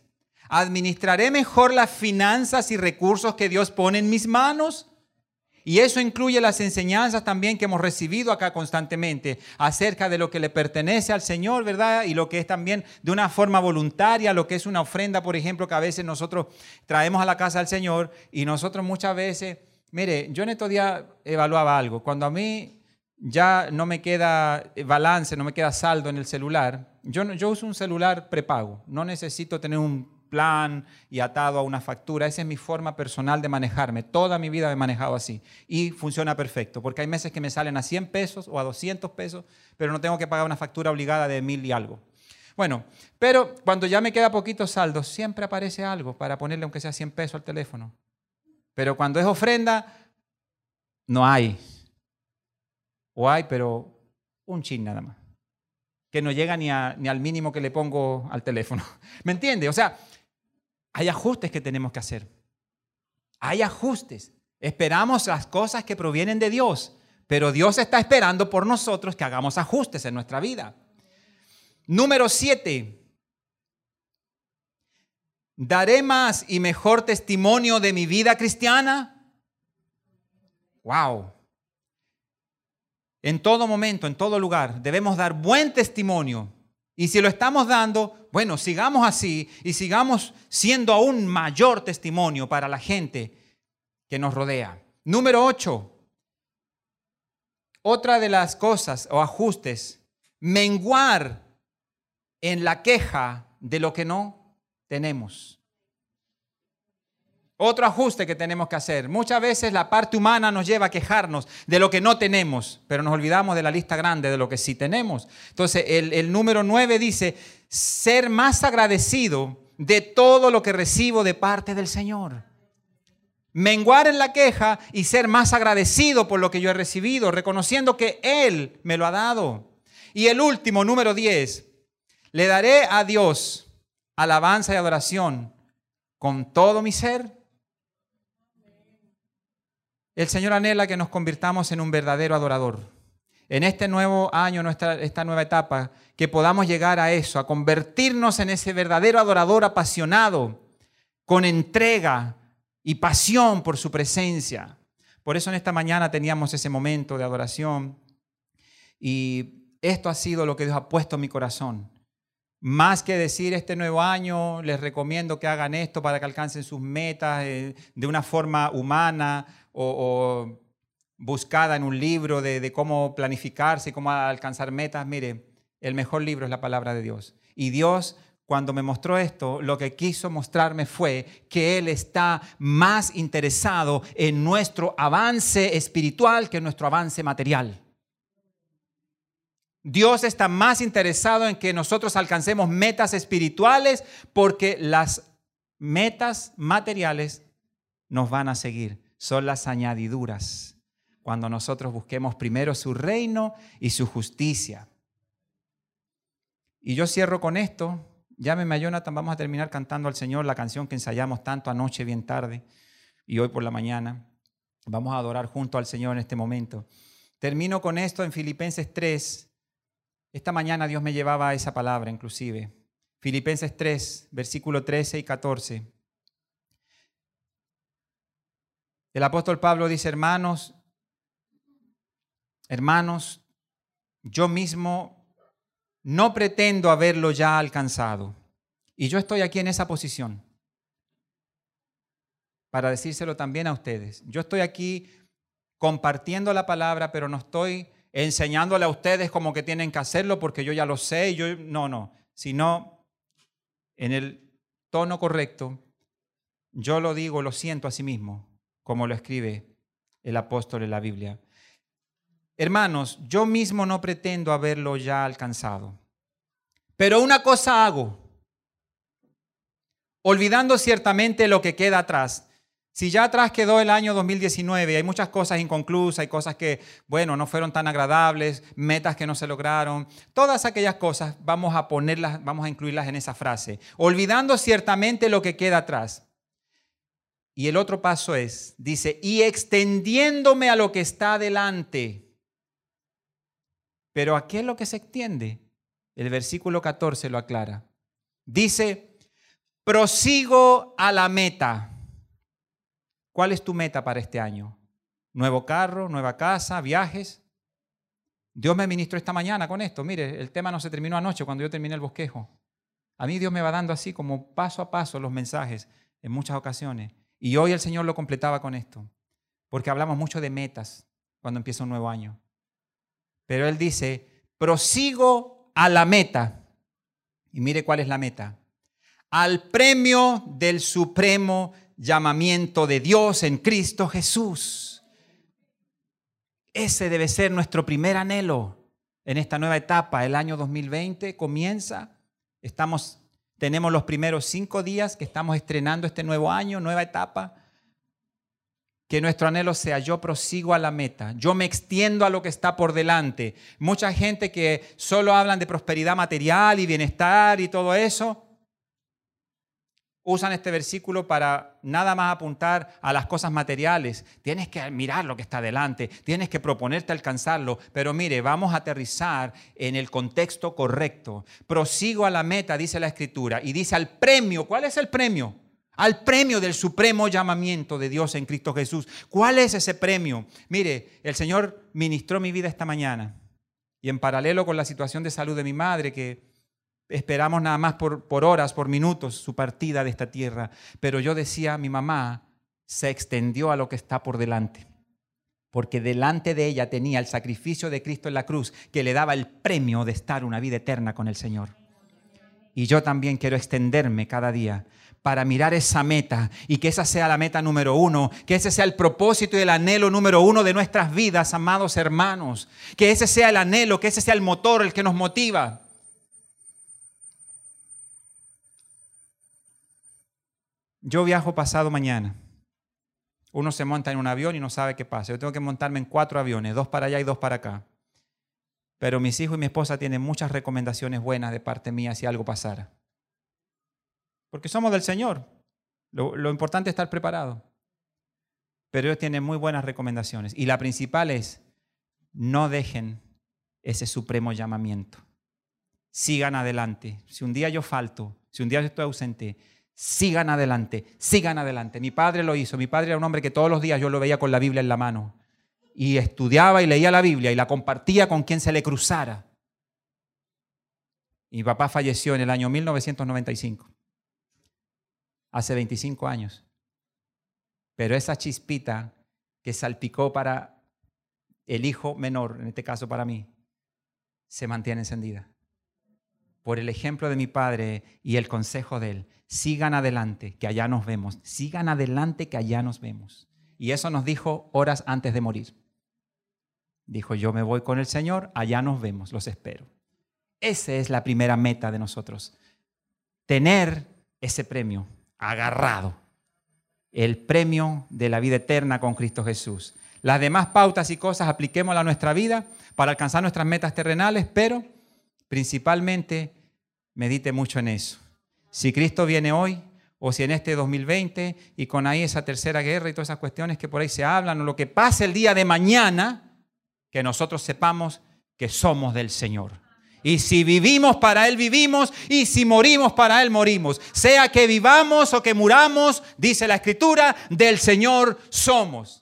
administraré mejor las finanzas y recursos que Dios pone en mis manos. Y eso incluye las enseñanzas también que hemos recibido acá constantemente acerca de lo que le pertenece al Señor, ¿verdad? Y lo que es también de una forma voluntaria, lo que es una ofrenda, por ejemplo, que a veces nosotros traemos a la casa del Señor y nosotros muchas veces, mire, yo en estos días evaluaba algo. Cuando a mí ya no me queda balance, no me queda saldo en el celular, yo, yo uso un celular prepago, no necesito tener un plan y atado a una factura, esa es mi forma personal de manejarme, toda mi vida me he manejado así y funciona perfecto, porque hay meses que me salen a 100 pesos o a 200 pesos, pero no tengo que pagar una factura obligada de mil y algo. Bueno, pero cuando ya me queda poquito saldo, siempre aparece algo para ponerle aunque sea 100 pesos al teléfono. Pero cuando es ofrenda, no hay. O hay, pero un chin nada más. Que no llega ni, ni al mínimo que le pongo al teléfono. [laughs] ¿Me entiende? O sea, hay ajustes que tenemos que hacer. Hay ajustes. Esperamos las cosas que provienen de Dios, pero Dios está esperando por nosotros que hagamos ajustes en nuestra vida. Número siete. ¿Daré más y mejor testimonio de mi vida cristiana? Wow. En todo momento, en todo lugar, debemos dar buen testimonio. Y si lo estamos dando, bueno, sigamos así y sigamos siendo aún mayor testimonio para la gente que nos rodea. Número 8. Otra de las cosas o ajustes, menguar en la queja de lo que no tenemos. Otro ajuste que tenemos que hacer. Muchas veces la parte humana nos lleva a quejarnos de lo que no tenemos, pero nos olvidamos de la lista grande de lo que sí tenemos. Entonces, el, número 9 dice, ser más agradecido de todo lo que recibo de parte del Señor. Menguar en la queja y ser más agradecido por lo que yo he recibido, reconociendo que Él me lo ha dado. Y el último, número 10, le daré a Dios alabanza y adoración con todo mi ser el Señor anhela que nos convirtamos en un verdadero adorador. En este nuevo año, nuestra, esta nueva etapa, que podamos llegar a eso, a convertirnos en ese verdadero adorador apasionado, con entrega y pasión por su presencia. Por eso en esta mañana teníamos ese momento de adoración y esto ha sido lo que Dios ha puesto en mi corazón. Más que decir este nuevo año, les recomiendo que hagan esto para que alcancen sus metas eh, de una forma humana o, buscada en un libro de, cómo planificarse y cómo alcanzar metas. Mire, el mejor libro es la palabra de Dios. Y Dios cuando me mostró esto, lo que quiso mostrarme fue que Él está más interesado en nuestro avance espiritual que en nuestro avance material. Dios está más interesado en que nosotros alcancemos metas espirituales porque las metas materiales nos van a seguir son las añadiduras, cuando nosotros busquemos primero su reino y su justicia. Y yo cierro con esto. Llámeme a Jonathan, vamos a terminar cantando al Señor la canción que ensayamos tanto anoche bien tarde y hoy por la mañana. Vamos a adorar junto al Señor en este momento. Termino con esto en Filipenses 3. Esta mañana Dios me llevaba a esa palabra inclusive. Filipenses 3, versículo 13 y 14. El apóstol Pablo dice, hermanos, hermanos, yo mismo no pretendo haberlo ya alcanzado. Y yo estoy aquí en esa posición para decírselo también a ustedes. Yo estoy aquí compartiendo la palabra, pero no estoy enseñándole a ustedes como que tienen que hacerlo porque yo ya lo sé. Yo, no, no, sino en el tono correcto, yo lo digo, lo siento a sí mismo como lo escribe el apóstol en la Biblia. Hermanos, yo mismo no pretendo haberlo ya alcanzado, pero una cosa hago, olvidando ciertamente lo que queda atrás. Si ya atrás quedó el año 2019, hay muchas cosas inconclusas, hay cosas que, bueno, no fueron tan agradables, metas que no se lograron, todas aquellas cosas vamos a ponerlas, vamos a incluirlas en esa frase, olvidando ciertamente lo que queda atrás. Y el otro paso es, dice, y extendiéndome a lo que está adelante. Pero ¿a qué es lo que se extiende? El versículo 14 lo aclara. Dice, prosigo a la meta. ¿Cuál es tu meta para este año? ¿Nuevo carro, nueva casa, viajes? Dios me ministró esta mañana con esto. Mire, el tema no se terminó anoche cuando yo terminé el bosquejo. A mí Dios me va dando así como paso a paso los mensajes en muchas ocasiones. Y hoy el Señor lo completaba con esto, porque hablamos mucho de metas cuando empieza un nuevo año. Pero Él dice, prosigo a la meta. Y mire cuál es la meta. Al premio del supremo llamamiento de Dios en Cristo Jesús. Ese debe ser nuestro primer anhelo en esta nueva etapa. El año 2020 comienza. Estamos tenemos los primeros cinco días que estamos estrenando este nuevo año, nueva etapa. Que nuestro anhelo sea yo prosigo a la meta, yo me extiendo a lo que está por delante. Mucha gente que solo hablan de prosperidad material y bienestar y todo eso. Usan este versículo para nada más apuntar a las cosas materiales. Tienes que mirar lo que está delante, tienes que proponerte alcanzarlo, pero mire, vamos a aterrizar en el contexto correcto. Prosigo a la meta, dice la escritura, y dice al premio. ¿Cuál es el premio? Al premio del supremo llamamiento de Dios en Cristo Jesús. ¿Cuál es ese premio? Mire, el Señor ministró mi vida esta mañana y en paralelo con la situación de salud de mi madre, que esperamos nada más por, horas, por minutos, su partida de esta tierra. Pero yo decía, mi mamá se extendió a lo que está por delante. Porque delante de ella tenía el sacrificio de Cristo en la cruz que le daba el premio de estar una vida eterna con el Señor. Y yo también quiero extenderme cada día para mirar esa meta y que esa sea la meta número uno, que ese sea el propósito y el anhelo número uno de nuestras vidas, amados hermanos, que ese sea el anhelo, que ese sea el motor, el que nos motiva. Yo viajo pasado mañana. Uno se monta en un avión y no sabe qué pasa. Yo tengo que montarme en cuatro aviones, dos para allá y dos para acá. Pero mis hijos y mi esposa tienen muchas recomendaciones buenas de parte mía si algo pasara. Porque somos del Señor. Lo, importante es estar preparado. Pero ellos tienen muy buenas recomendaciones. Y la principal es, no dejen ese supremo llamamiento. Sigan adelante. Si un día yo falto, si un día estoy ausente, sigan adelante, sigan adelante. Mi padre lo hizo, mi padre era un hombre que todos los días yo lo veía con la Biblia en la mano y estudiaba y leía la Biblia y la compartía con quien se le cruzara. mi papá falleció en el año 1995, hace 25 años. Pero esa chispita que salpicó para el hijo menor, en este caso para mí, se mantiene encendida. Por el ejemplo de mi padre y el consejo de él, sigan adelante, que allá nos vemos, sigan adelante, que allá nos vemos. Y eso nos dijo horas antes de morir. Dijo, yo me voy con el Señor, allá nos vemos, los espero. Esa es la primera meta de nosotros, tener ese premio agarrado, el premio de la vida eterna con Cristo Jesús. Las demás pautas y cosas apliquémoslas a nuestra vida para alcanzar nuestras metas terrenales, pero principalmente medite mucho en eso. Si Cristo viene hoy, o si en este 2020 y con ahí esa tercera guerra y todas esas cuestiones que por ahí se hablan, o lo que pase el día de mañana, que nosotros sepamos que somos del Señor. Y si vivimos para Él vivimos, y si morimos para Él morimos. Sea que vivamos o que muramos, dice la Escritura, del Señor somos.